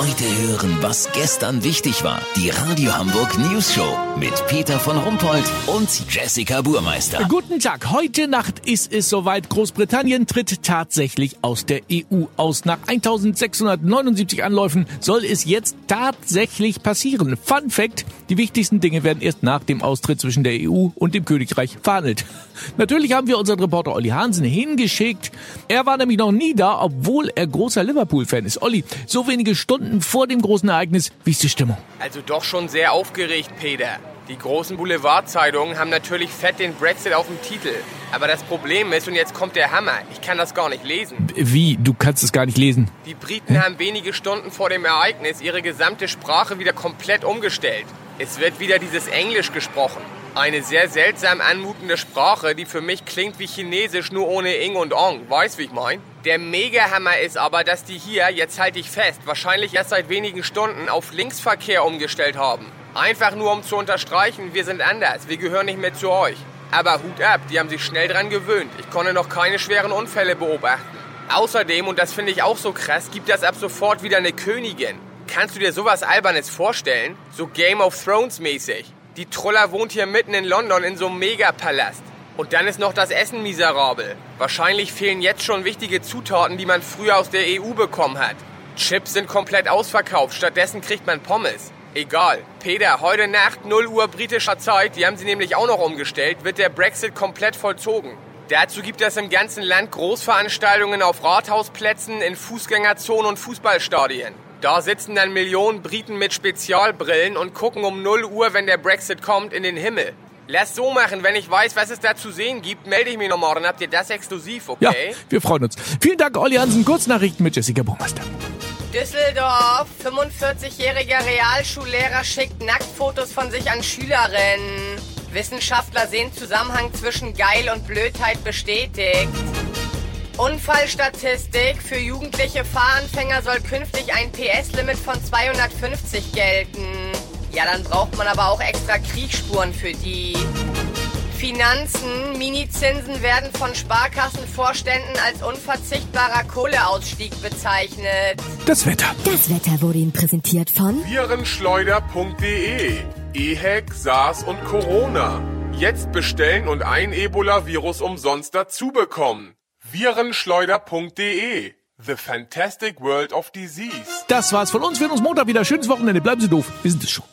Heute hören, was gestern wichtig war. Die Radio Hamburg News Show mit Peter von Rumpold und Jessica Burmeister. Guten Tag. Heute Nacht ist es soweit. Großbritannien tritt tatsächlich aus der EU aus. Nach 1679 Anläufen soll es jetzt tatsächlich passieren. Fun Fact. Die wichtigsten Dinge werden erst nach dem Austritt zwischen der EU und dem Königreich verhandelt. Natürlich haben wir unseren Reporter Olli Hansen hingeschickt. Er war nämlich noch nie da, obwohl er großer Liverpool-Fan ist. Olli, so wenige Stunden vor dem großen Ereignis, wie ist die Stimmung? Also doch schon sehr aufgeregt, Peter. Die großen Boulevardzeitungen haben natürlich fett den Brexit auf dem Titel. Aber das Problem ist, und jetzt kommt der Hammer, ich kann das gar nicht lesen. Wie? Du kannst es gar nicht lesen? Die Briten Hä? haben wenige Stunden vor dem Ereignis ihre gesamte Sprache wieder komplett umgestellt. Es wird wieder dieses Englisch gesprochen. Eine sehr seltsam anmutende Sprache, die für mich klingt wie Chinesisch, nur ohne Ing und Ong. Weißt, wie ich mein? Der Mega-Hammer ist aber, dass die hier, jetzt halte ich fest, wahrscheinlich erst seit wenigen Stunden auf Linksverkehr umgestellt haben. Einfach nur um zu unterstreichen, wir sind anders, wir gehören nicht mehr zu euch. Aber Hut ab, die haben sich schnell dran gewöhnt. Ich konnte noch keine schweren Unfälle beobachten. Außerdem, und das finde ich auch so krass, gibt es ab sofort wieder eine Königin. Kannst du dir sowas Albernes vorstellen? So Game of Thrones mäßig. Die Troller wohnt hier mitten in London in so einem Megapalast. Und dann ist noch das Essen miserabel. Wahrscheinlich fehlen jetzt schon wichtige Zutaten, die man früher aus der EU bekommen hat. Chips sind komplett ausverkauft, stattdessen kriegt man Pommes. Egal. Peter, heute Nacht 0 Uhr britischer Zeit, die haben sie nämlich auch noch umgestellt, wird der Brexit komplett vollzogen. Dazu gibt es im ganzen Land Großveranstaltungen auf Rathausplätzen, in Fußgängerzonen und Fußballstadien. Da sitzen dann Millionen Briten mit Spezialbrillen und gucken um 0 Uhr, wenn der Brexit kommt, in den Himmel. Lass so machen, wenn ich weiß, was es da zu sehen gibt, melde ich mich nochmal. Dann habt ihr das exklusiv, okay? Ja, wir freuen uns. Vielen Dank, Olli Hansen. Kurznachrichten mit Jessica Buchmeister. Düsseldorf. 45-jähriger Realschullehrer schickt Nacktfotos von sich an Schülerinnen. Wissenschaftler sehen Zusammenhang zwischen Geil und Blödheit bestätigt. Unfallstatistik. Für jugendliche Fahranfänger soll künftig ein PS-Limit von 250 gelten. Ja, dann braucht man aber auch extra Kriegsspuren für die. Finanzen. Minizinsen werden von Sparkassenvorständen als unverzichtbarer Kohleausstieg bezeichnet. Das Wetter. Das Wetter wurde Ihnen präsentiert von Virenschleuder.de. EHEC, SARS und Corona. Jetzt bestellen und ein Ebola-Virus umsonst dazu bekommen. Virenschleuder.de The Fantastic World of Disease. Das war's von uns. Wir sehen uns Montag wieder. Schönes Wochenende. Bleiben Sie doof. Wir sind es schon.